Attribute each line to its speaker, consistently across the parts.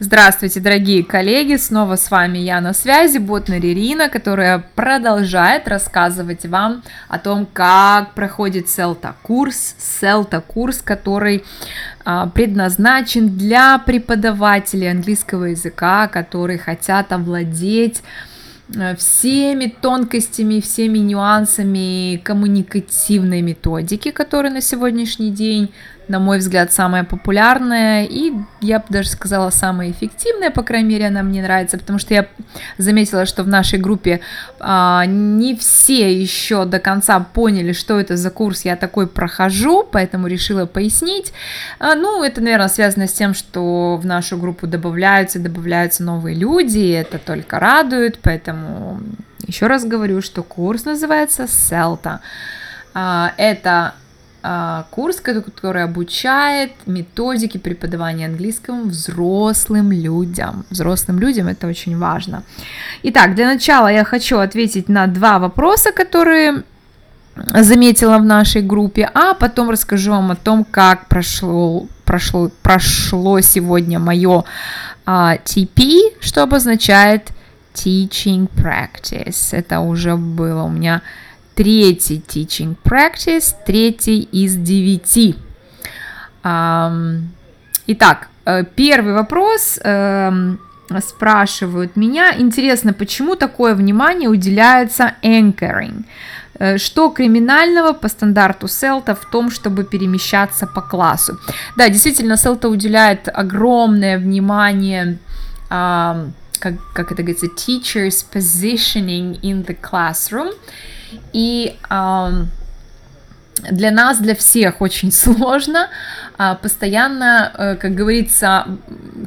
Speaker 1: Здравствуйте, дорогие коллеги! Снова с вами я на связи, Ботнер Ирина, которая продолжает рассказывать вам о том, как проходит Селта курс. Селта курс, который а, предназначен для преподавателей английского языка, которые хотят овладеть Э, всеми тонкостями, всеми нюансами коммуникативной методики, которая на сегодняшний день на мой взгляд, самая популярная и, я бы даже сказала, самая эффективная, по крайней мере, она мне нравится, потому что я заметила, что в нашей группе а, не все еще до конца поняли, что это за курс я такой прохожу, поэтому решила пояснить. А, ну, это, наверное, связано с тем, что в нашу группу добавляются, добавляются новые люди, и это только радует, поэтому еще раз говорю, что курс называется Селта. А, это курс, который обучает методике преподавания английского взрослым людям. Взрослым людям это очень важно. Итак, для начала я хочу ответить на два вопроса, которые заметила в нашей группе, а потом расскажу вам о том, как прошло, прошло, прошло сегодня мое а, TP, что обозначает Teaching Practice. Это уже было у меня третий teaching practice, третий из девяти. Итак, э, первый вопрос эм, спрашивают меня. Интересно, почему такое внимание уделяется anchoring? Э, что криминального по стандарту Селта в том, чтобы перемещаться по классу? Да, действительно, Селта уделяет огромное внимание как, как это говорится, teachers positioning in the classroom. И для нас, для всех очень сложно э, постоянно, э, как говорится,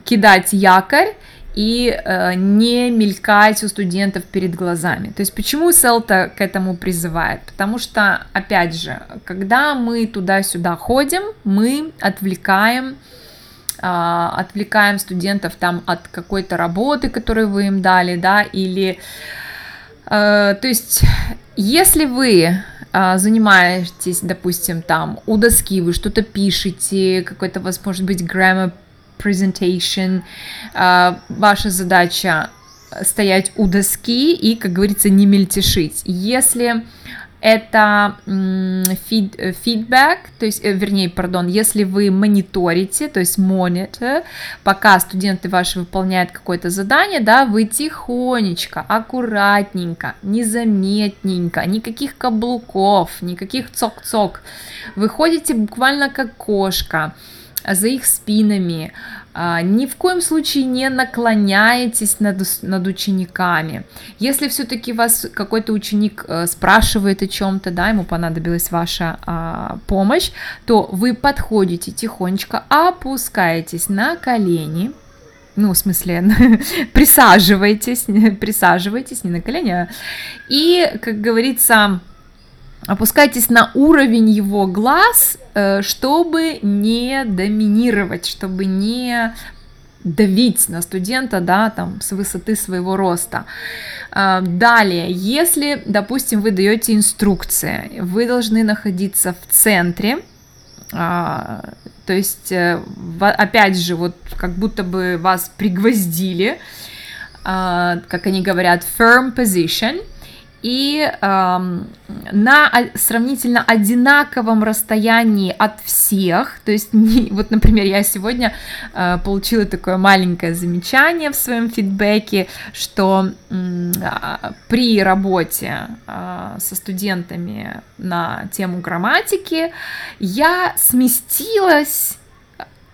Speaker 1: кидать якорь и э, не мелькать у студентов перед глазами. То есть почему Селта к этому призывает? Потому что, опять же, когда мы туда-сюда ходим, мы отвлекаем э, отвлекаем студентов там от какой-то работы, которую вы им дали, да, или то есть если вы а, занимаетесь, допустим, там у доски, вы что-то пишете, какой-то у вас может быть grammar presentation, а, ваша задача стоять у доски и, как говорится, не мельтешить. Если это фид, э, фидбэк, то есть, э, вернее, пардон, если вы мониторите, то есть monitor, пока студенты ваши выполняют какое-то задание, да, вы тихонечко, аккуратненько, незаметненько, никаких каблуков, никаких цок-цок, выходите буквально как кошка, за их спинами, ни в коем случае не наклоняйтесь над, над учениками. Если все-таки вас какой-то ученик э, спрашивает о чем-то, да, ему понадобилась ваша а, помощь, то вы подходите тихонечко, опускаетесь на колени, ну, в смысле, присаживайтесь, присаживайтесь, не на колени, а, и, как говорится, опускайтесь на уровень его глаз, э, чтобы не доминировать, чтобы не давить на студента, да, там, с высоты своего роста. Э, далее, если, допустим, вы даете инструкции, вы должны находиться в центре, а, то есть, э, опять же, вот как будто бы вас пригвоздили, а, как они говорят, firm position – и э, на сравнительно одинаковом расстоянии от всех, то есть, не, вот, например, я сегодня э, получила такое маленькое замечание в своем фидбэке, что э, при работе э, со студентами на тему грамматики я сместилась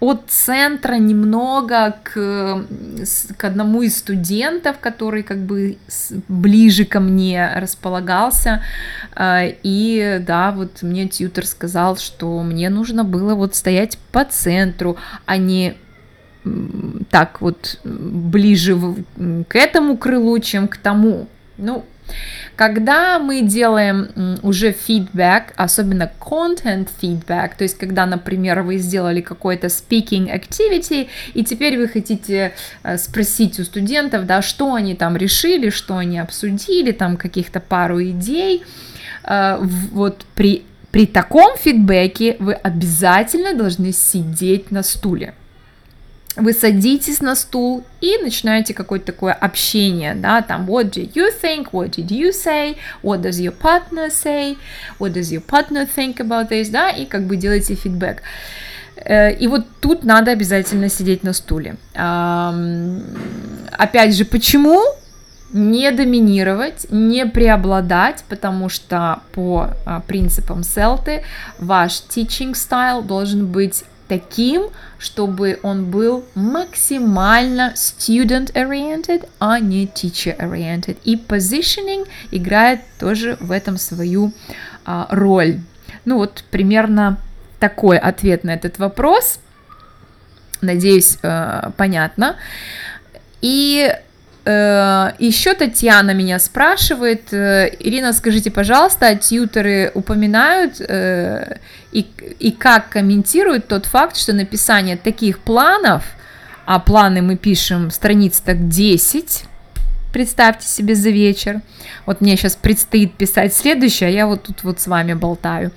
Speaker 1: от центра немного к, к одному из студентов, который как бы ближе ко мне располагался. А, и да, вот мне тьютер сказал, что мне нужно было вот стоять по центру, а не так вот ближе к этому крылу, чем к тому. Ну, когда мы делаем уже фидбэк, особенно content feedback, то есть когда, например, вы сделали какой-то speaking activity, и теперь вы хотите э, спросить у студентов, да, что они там решили, что они обсудили, там каких-то пару идей, э, вот при, при таком фидбэке вы обязательно должны сидеть на стуле. Вы садитесь на стул и начинаете какое-то такое общение, да, там, what do you think, what did you say, what does your partner say, what does your partner think about this, да, и как бы делаете фидбэк. Э, и вот тут надо обязательно сидеть на стуле. Опять же, почему? Не доминировать, не преобладать, потому что по а, принципам Селты ваш teaching style должен быть таким, чтобы он был максимально student-oriented, а не teacher-oriented. И positioning играет тоже в этом свою а, роль. Ну вот примерно такой ответ на этот вопрос. Надеюсь, э, понятно. И еще Татьяна меня спрашивает, э, Ирина, скажите, пожалуйста, а тьютеры упоминают э, и, и как комментируют тот факт, что написание таких планов, а планы мы пишем страниц так 10, представьте себе за вечер. Вот мне сейчас предстоит писать следующее, а я вот тут вот с вами болтаю.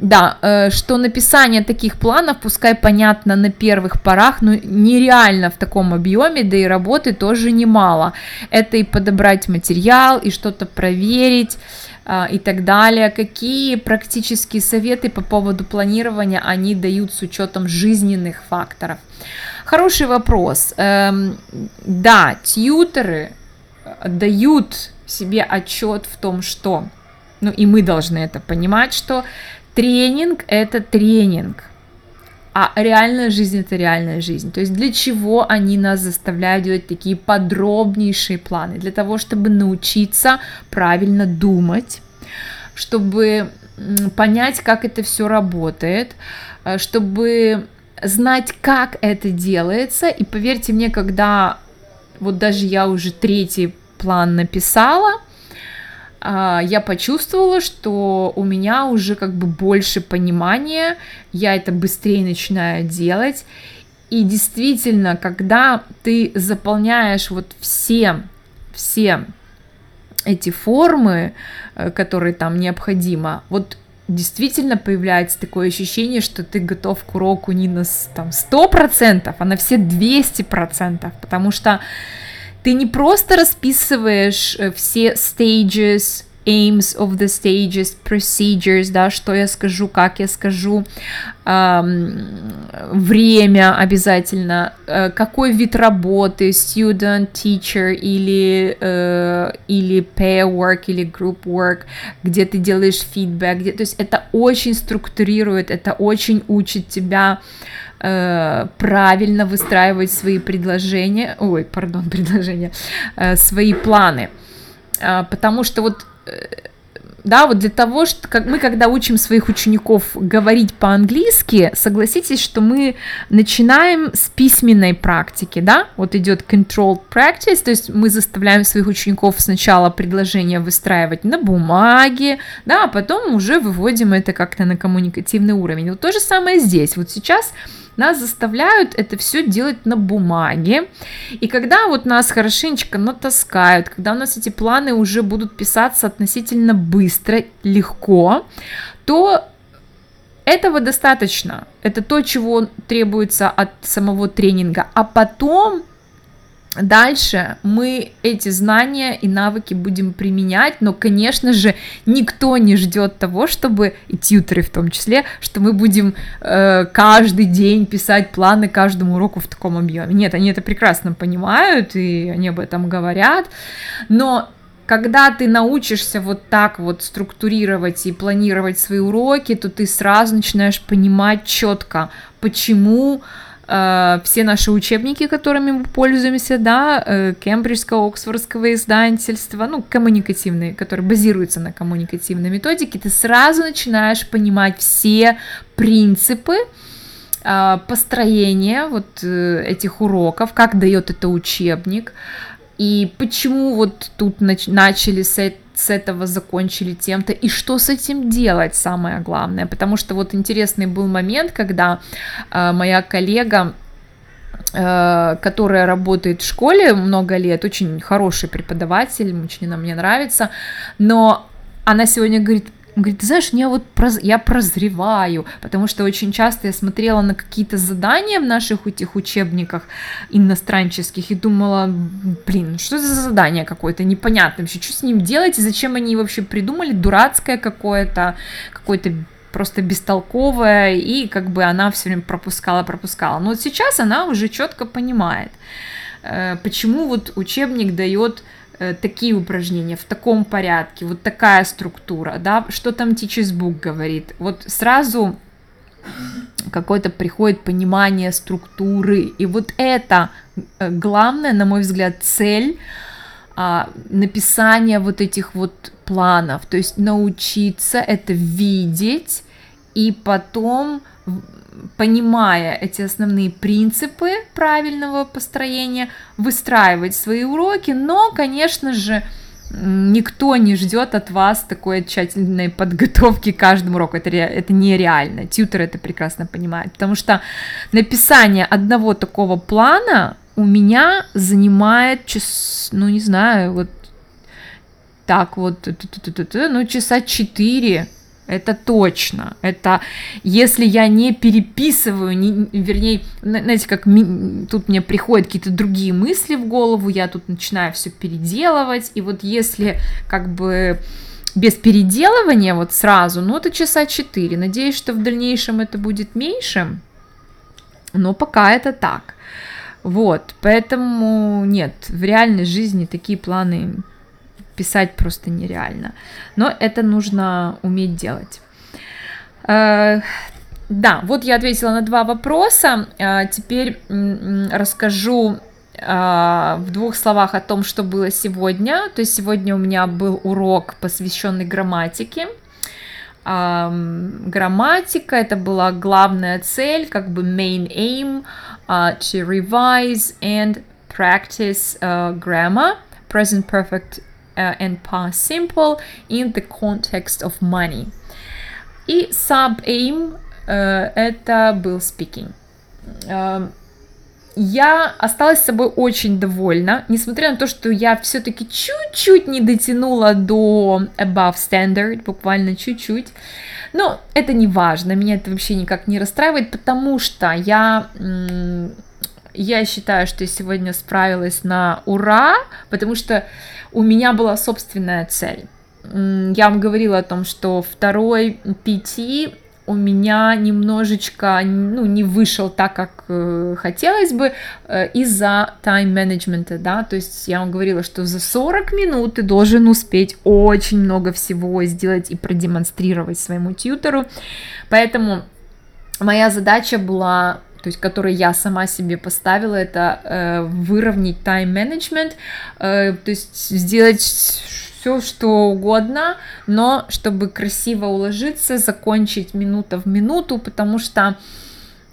Speaker 1: Да, э, что написание таких планов, пускай понятно на первых порах, но нереально в таком объеме, да и работы тоже немало. Это и подобрать материал, и что-то проверить а, и так далее. Какие практические советы по поводу планирования они дают с учетом жизненных факторов? Хороший вопрос. Эм, да, тьютеры дают себе отчет в том, что, ну и мы должны это понимать, что тренинг это тренинг, а реальная жизнь это реальная жизнь. То есть для чего они нас заставляют делать такие подробнейшие планы? Для того, чтобы научиться правильно думать, чтобы понять, как это все работает, э, чтобы знать, как это делается. И поверьте мне, когда вот даже я уже третий план написала, я почувствовала, что у меня уже как бы больше понимания, я это быстрее начинаю делать. И действительно, когда ты заполняешь вот все, все эти формы, э, которые там необходимо, вот действительно появляется такое ощущение, что ты готов к уроку не на там, 100%, а на все 200%, потому что ты не просто расписываешь э, все stages, aims of the stages, procedures, да, что я скажу, как я скажу, эм, время обязательно, э, какой вид работы, student, teacher или, э, или pair work, или group work, где ты делаешь фидбэк, где, то есть это очень структурирует, это очень учит тебя э, правильно выстраивать свои предложения, ой, пардон, предложения, э, свои планы, э, потому что вот да, вот для того, что как мы, когда учим своих учеников говорить по-английски, согласитесь, что мы начинаем с письменной практики, да, вот идет controlled practice, то есть мы заставляем своих учеников сначала предложение выстраивать на бумаге, да, а потом уже выводим это как-то на коммуникативный уровень. Вот то же самое здесь. Вот сейчас нас заставляют это все делать на бумаге. И когда вот нас хорошенечко натаскают, когда у нас эти планы уже будут писаться относительно быстро, легко, то этого достаточно. Это то, чего требуется от самого тренинга. А потом Дальше мы эти знания и навыки будем применять, но, конечно же, никто не ждет того, чтобы, и тьютеры в том числе, что мы будем э, каждый день писать планы каждому уроку в таком объеме. Нет, они это прекрасно понимают, и они об этом говорят, но когда ты научишься вот так вот структурировать и планировать свои уроки, то ты сразу начинаешь понимать четко, почему все наши учебники, которыми мы пользуемся, да, э, кембриджского, оксфордского издательства, ну, коммуникативные, которые базируются на коммуникативной методике, ты сразу начинаешь понимать все принципы, э, построения вот этих уроков, как дает это учебник, и почему вот тут начали с этого с этого закончили тем-то, и что с этим делать, самое главное, потому что вот интересный был момент, когда э, моя коллега э, которая работает в школе много лет, очень хороший преподаватель, очень она мне нравится, но она сегодня говорит, Он говорит, ты знаешь, я вот проз... я прозреваю, потому что очень часто я смотрела на какие-то задания в наших этих учебниках иностранческих и думала, блин, что это за задание какое-то непонятное вообще, что с ним делать? И зачем они вообще придумали, дурацкое какое-то, какое-то просто бестолковая, и как бы она все время пропускала, пропускала. Но вот сейчас она уже четко понимает, э, почему вот учебник дает такие упражнения в таком порядке, вот такая структура, да, что там Book говорит. Вот сразу какое-то приходит понимание структуры. И вот это э, главная, на мой взгляд, цель а, написания вот этих вот планов, то есть научиться это видеть и потом, понимая эти основные принципы правильного построения, выстраивать свои уроки, но, конечно же, никто не ждет от вас такой тщательной подготовки к каждому уроку. Это, это нереально. Тьютер это прекрасно понимает. Потому что написание одного такого плана у меня занимает час, ну не знаю, вот так вот, ну часа четыре, это точно. Это если я не переписываю, не, вернее, знаете, как ми, тут мне приходят какие-то другие мысли в голову, я тут начинаю все переделывать, и вот если как бы без переделывания вот сразу, ну это часа четыре. Надеюсь, что в дальнейшем это будет меньше, но пока это так. Вот, поэтому нет, в реальной жизни такие планы писать просто нереально. Но это нужно уметь делать. Э, да, вот я ответила на два вопроса. Э, теперь расскажу э, в двух словах о том, что было сегодня. То есть сегодня у меня был урок, посвященный грамматике. Грамматика это была главная цель, как бы main aim to revise and practice grammar, present perfect and past simple in the context of money. И sub-aim uh, это был speaking. Uh, я осталась собой очень довольна, несмотря на то, что я все-таки чуть-чуть не дотянула до above standard, буквально чуть-чуть. Но это не важно, меня это вообще никак не расстраивает, потому что я я считаю, что я сегодня справилась на ура, потому что у меня была собственная цель. Я вам говорила о том, что второй PT у меня немножечко ну, не вышел так, как э, хотелось бы э, из-за тайм-менеджмента, да, то есть я вам говорила, что за 40 минут ты должен успеть очень много всего сделать и продемонстрировать своему тьютеру, поэтому моя задача была то есть который я сама себе поставила, это э, выровнять тайм-менеджмент, э, то есть сделать все, что угодно, но чтобы красиво уложиться, закончить минута в минуту, потому что,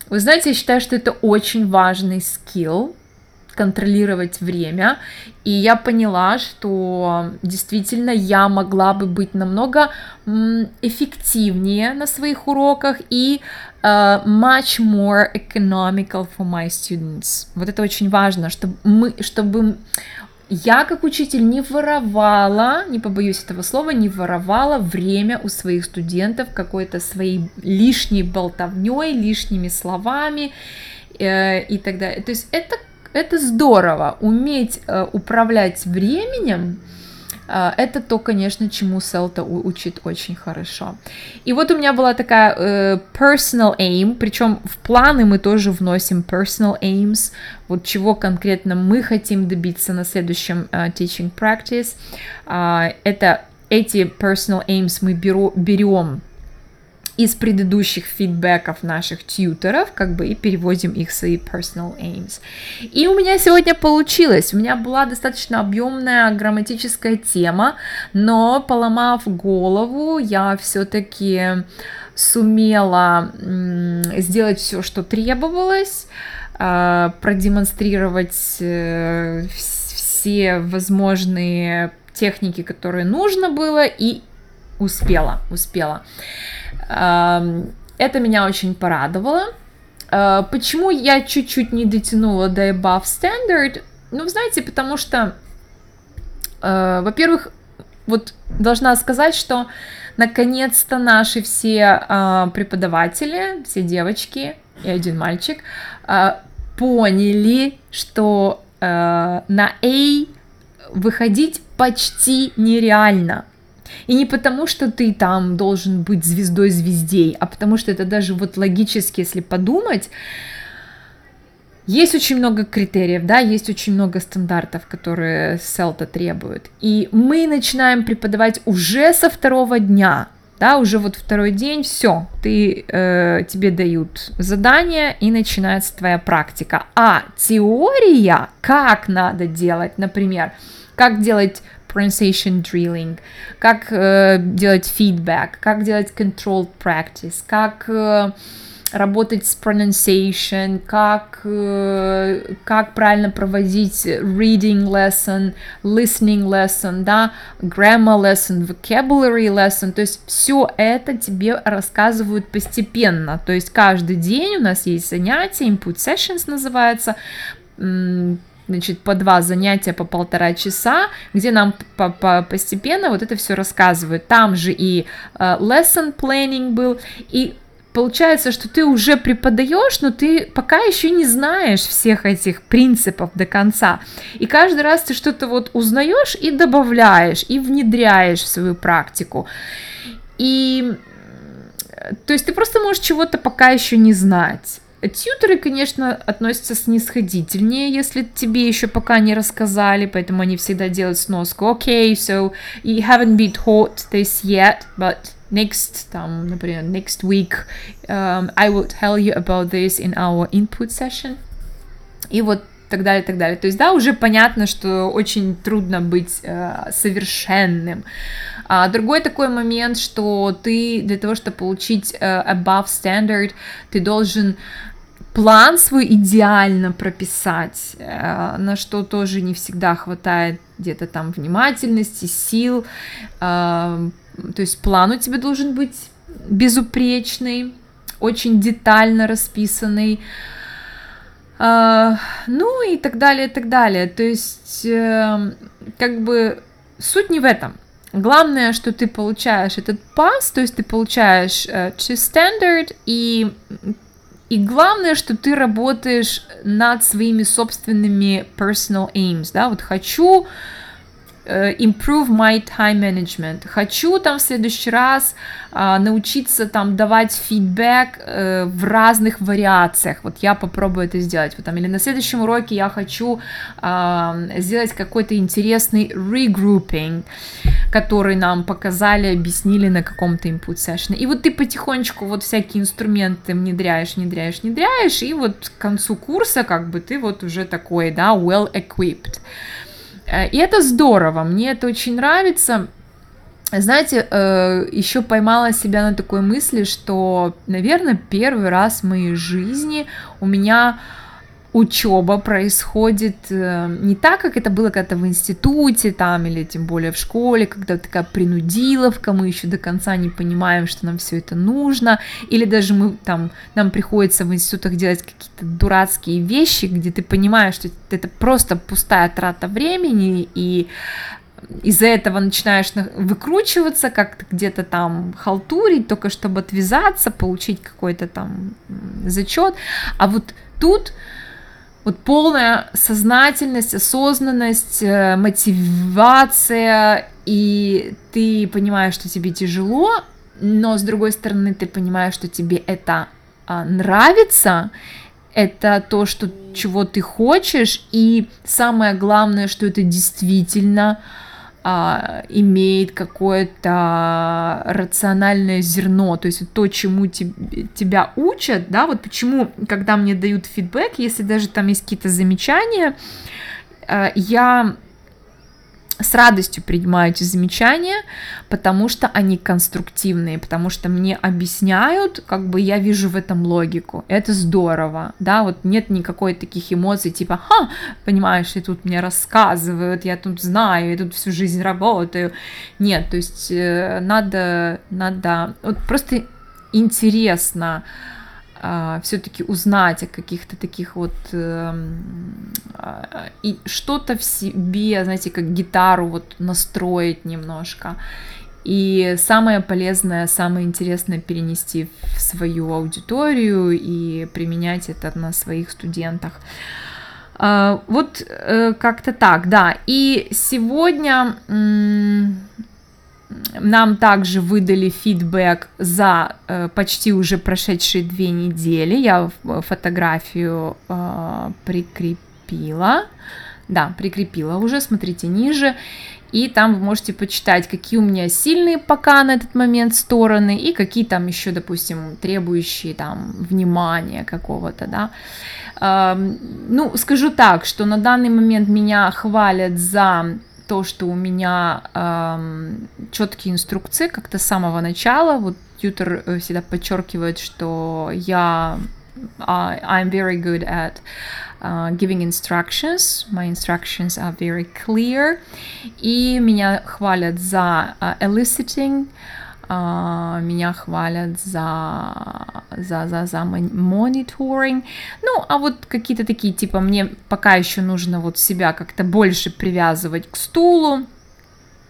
Speaker 1: вы знаете, я считаю, что это очень важный скилл, контролировать время. И я поняла, что действительно я могла бы быть намного эффективнее на своих уроках и uh, much more economical for my students. Вот это очень важно, чтобы мы, чтобы я как учитель не воровала, не побоюсь этого слова, не воровала время у своих студентов какой-то своей лишней болтовней, лишними словами э, и так далее. То есть это это здорово, уметь э, управлять временем, э, это то, конечно, чему Селта учит очень хорошо. И вот у меня была такая э, personal aim, причем в планы мы тоже вносим personal aims, вот чего конкретно мы хотим добиться на следующем э, teaching practice. Э, это эти personal aims мы беру, берем из предыдущих фидбэков наших тьютеров, как бы и переводим их в свои personal aims. И у меня сегодня получилось. У меня была достаточно объемная грамматическая тема, но поломав голову, я все-таки сумела сделать все, что требовалось, а, продемонстрировать э, все возможные техники, которые нужно было, и успела, успела. Это меня очень порадовало. А, почему я чуть-чуть не дотянула до above standard? Ну, знаете, потому что, а, во-первых, вот должна сказать, что наконец-то наши все э, преподаватели, все девочки и один мальчик поняли, что на A выходить почти нереально. И не потому, что ты там должен быть звездой звездей, а потому что это даже вот логически, если подумать, есть очень много критериев, да, есть очень много стандартов, которые селта требует. И мы начинаем преподавать уже со второго дня, да, уже вот второй день, все, ты, э, тебе дают задание и начинается твоя практика. А теория, как надо делать, например, как делать pronunciation drilling, как э, делать feedback, как делать controlled practice, как э, работать с pronunciation, как, э, как правильно проводить reading lesson, listening lesson, да, grammar lesson, vocabulary lesson, то есть все это тебе рассказывают постепенно, то есть каждый день у нас есть занятия, input sessions называется, значит, по два занятия по полтора часа, где нам по -по постепенно вот это все рассказывают. Там же и uh, lesson planning был, и получается, что ты уже преподаешь, но ты пока еще не знаешь всех этих принципов до конца. И каждый раз ты что-то вот узнаешь и добавляешь, и внедряешь в свою практику. И то есть ты просто можешь чего-то пока еще не знать. Тьютеры, конечно, относятся снисходительнее, если тебе еще пока не рассказали, поэтому они всегда делают сноску. Okay, so you haven't been taught this yet, but next, там, например, next week um, I will tell you about this in our input session. И вот так далее, так далее. То есть, да, уже понятно, что очень трудно быть э, совершенным. А другой такой момент, что ты для того, чтобы получить э, above standard, ты должен план свой идеально прописать, э, на что тоже не всегда хватает где-то там внимательности, сил, э, то есть план у тебя должен быть безупречный, очень детально расписанный, ну и так далее, и так далее. То есть, э, как бы суть не в этом. Главное, что ты получаешь этот пас, то есть ты получаешь э, to standard, и, и главное, что ты работаешь над своими собственными personal aims, да, вот хочу Э, improve my time management. Хочу там в следующий раз а, научиться там давать фидбэк а, в разных вариациях. Вот я попробую это сделать. Вот, там, или на следующем уроке я хочу а, сделать какой-то интересный regrouping, который нам показали, объяснили на каком-то input session. И вот ты потихонечку вот всякие инструменты внедряешь, внедряешь, внедряешь, и вот к концу курса как бы ты вот уже такой, да, well equipped. Э, и это здорово, мне это очень нравится. Знаете, э, еще поймала себя на такой мысли, что, наверное, первый раз в моей жизни у меня учеба происходит э, не так, как это было когда-то в институте там или тем более в школе, когда такая принудиловка, мы еще до конца не понимаем, что нам все это нужно, или даже мы там, нам приходится в институтах делать какие-то дурацкие вещи, где ты понимаешь, что это просто пустая трата времени, и из-за этого начинаешь выкручиваться, как-то где-то там халтурить, только чтобы отвязаться, получить какой-то там зачет. А вот тут вот полная сознательность, осознанность, э, мотивация, и ты понимаешь, что тебе тяжело, но с другой стороны ты понимаешь, что тебе это а, нравится, это то, что, чего ты хочешь, и самое главное, что это действительно а, имеет какое-то рациональное зерно, то есть то, чему te, тебя учат, да, вот почему, когда мне дают фидбэк, если даже там есть какие-то замечания, а, я с радостью принимаю эти замечания, потому что они конструктивные, потому что мне объясняют, как бы я вижу в этом логику. Это здорово, да, вот нет никакой таких эмоций, типа, ха, понимаешь, и тут мне рассказывают, я тут знаю, я тут всю жизнь работаю. Нет, то есть э, надо, надо, вот просто интересно, все-таки узнать о каких-то таких вот э, и что-то в себе, знаете, как гитару вот настроить немножко. и самое полезное, самое интересное перенести в свою аудиторию и применять это на своих студентах. А, вот э, как-то так, да. И сегодня нам также выдали фидбэк за э, почти уже прошедшие две недели. Я фотографию э, прикрепила. Да, прикрепила уже, смотрите ниже. И там вы можете почитать, какие у меня сильные пока на этот момент стороны и какие там еще, допустим, требующие там внимания какого-то, да. Эм, ну, скажу так, что на данный момент меня хвалят за то, что у меня эм, четкие инструкции как-то с самого начала. Вот тьютер э, всегда подчеркивает, что я uh, I'm very good at uh, giving instructions. My instructions are very clear. И меня хвалят за uh, eliciting. Uh, меня хвалят за, за, за, за мониторинг. Ну, а вот какие-то такие, типа, мне пока еще нужно вот себя как-то больше привязывать к стулу,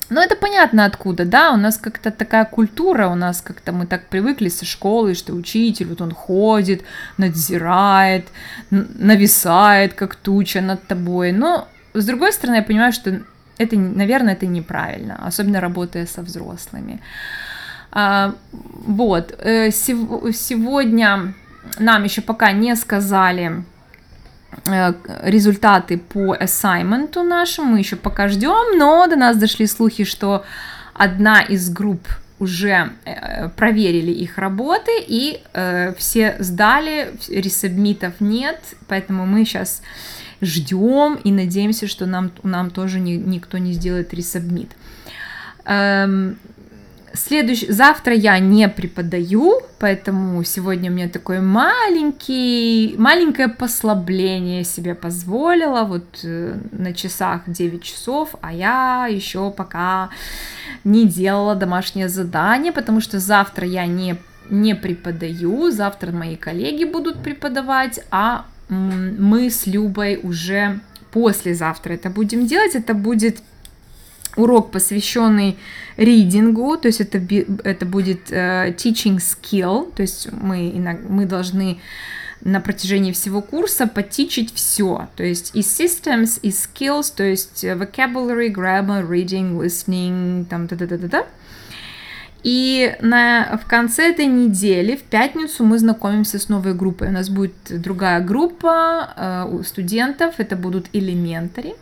Speaker 1: ну, это понятно откуда, да, у нас как-то такая культура, у нас как-то мы так привыкли со школы, что учитель, вот он ходит, надзирает, нависает, как туча над тобой, но, с другой стороны, я понимаю, что это, наверное, это неправильно, особенно работая со взрослыми. А, вот, э, сегодня нам еще пока не сказали, Э, результаты по ассайменту нашему, мы еще пока ждем, но до нас дошли слухи, что одна из групп уже э, проверили их работы и все сдали, ресабмитов нет, поэтому мы сейчас ждем и надеемся, что нам, нам тоже ни, никто не сделает ресабмит. Эм, Следующий, завтра я не преподаю, поэтому сегодня мне такое маленький, маленькое послабление себе позволила. Вот э, на часах 9 часов, а я еще пока не делала домашнее задание, потому что завтра я не, не преподаю, завтра мои коллеги будут преподавать, а мы с Любой уже послезавтра это будем делать. Это будет урок, посвященный ридингу, то есть это, это будет uh, teaching skill, то есть мы, мы должны на протяжении всего курса потичить все, то есть и systems, и skills, то есть vocabulary, grammar, reading, listening, там, да-да-да-да-да. И на, в конце этой недели, в пятницу, мы знакомимся с новой группой. У нас будет другая группа э, студентов, это будут элементари.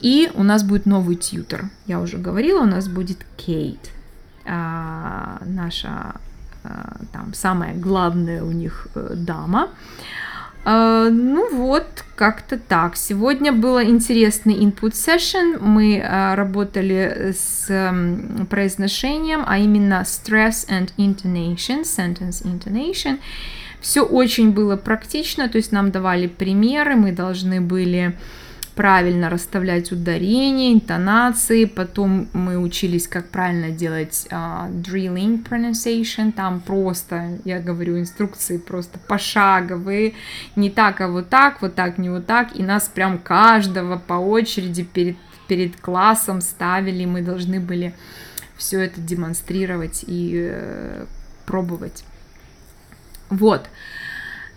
Speaker 1: И у нас будет новый тьютер. Я уже говорила, у нас будет Кейт. А, наша а, там самая главная у них а, дама. А, ну вот, как-то так. Сегодня был интересный input session. Мы а, работали с а, произношением, а именно stress and intonation, sentence intonation. Все очень было практично, то есть нам давали примеры, мы должны были правильно расставлять ударения, интонации, потом мы учились, как правильно делать uh, drilling pronunciation, там просто, я говорю, инструкции просто пошаговые, не так, а вот так, вот так, не вот так, и нас прям каждого по очереди перед, перед классом ставили, мы должны были все это демонстрировать и э, пробовать. Вот.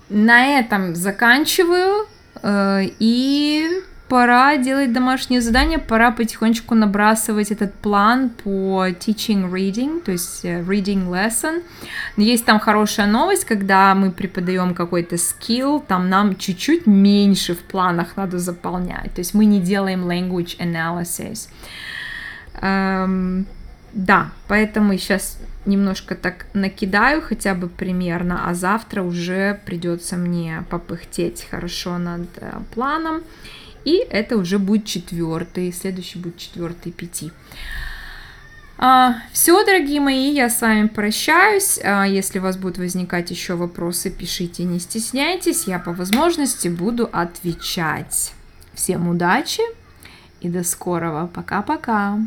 Speaker 1: На этом заканчиваю. Э, и пора делать домашнее задание, пора потихонечку набрасывать этот план по teaching reading, то есть э, reading lesson. Есть там хорошая новость, когда мы преподаем какой-то skill, там нам чуть-чуть меньше в планах надо заполнять, то есть мы не делаем language analysis. Эм, да, поэтому сейчас немножко так накидаю хотя бы примерно, а завтра уже придется мне попыхтеть хорошо над э, планом. И это уже будет четвертый, следующий будет четвертый пяти. А, все, дорогие мои, я с вами прощаюсь. А, если у вас будут возникать еще вопросы, пишите, не стесняйтесь. Я по возможности буду отвечать. Всем удачи и до скорого. Пока-пока.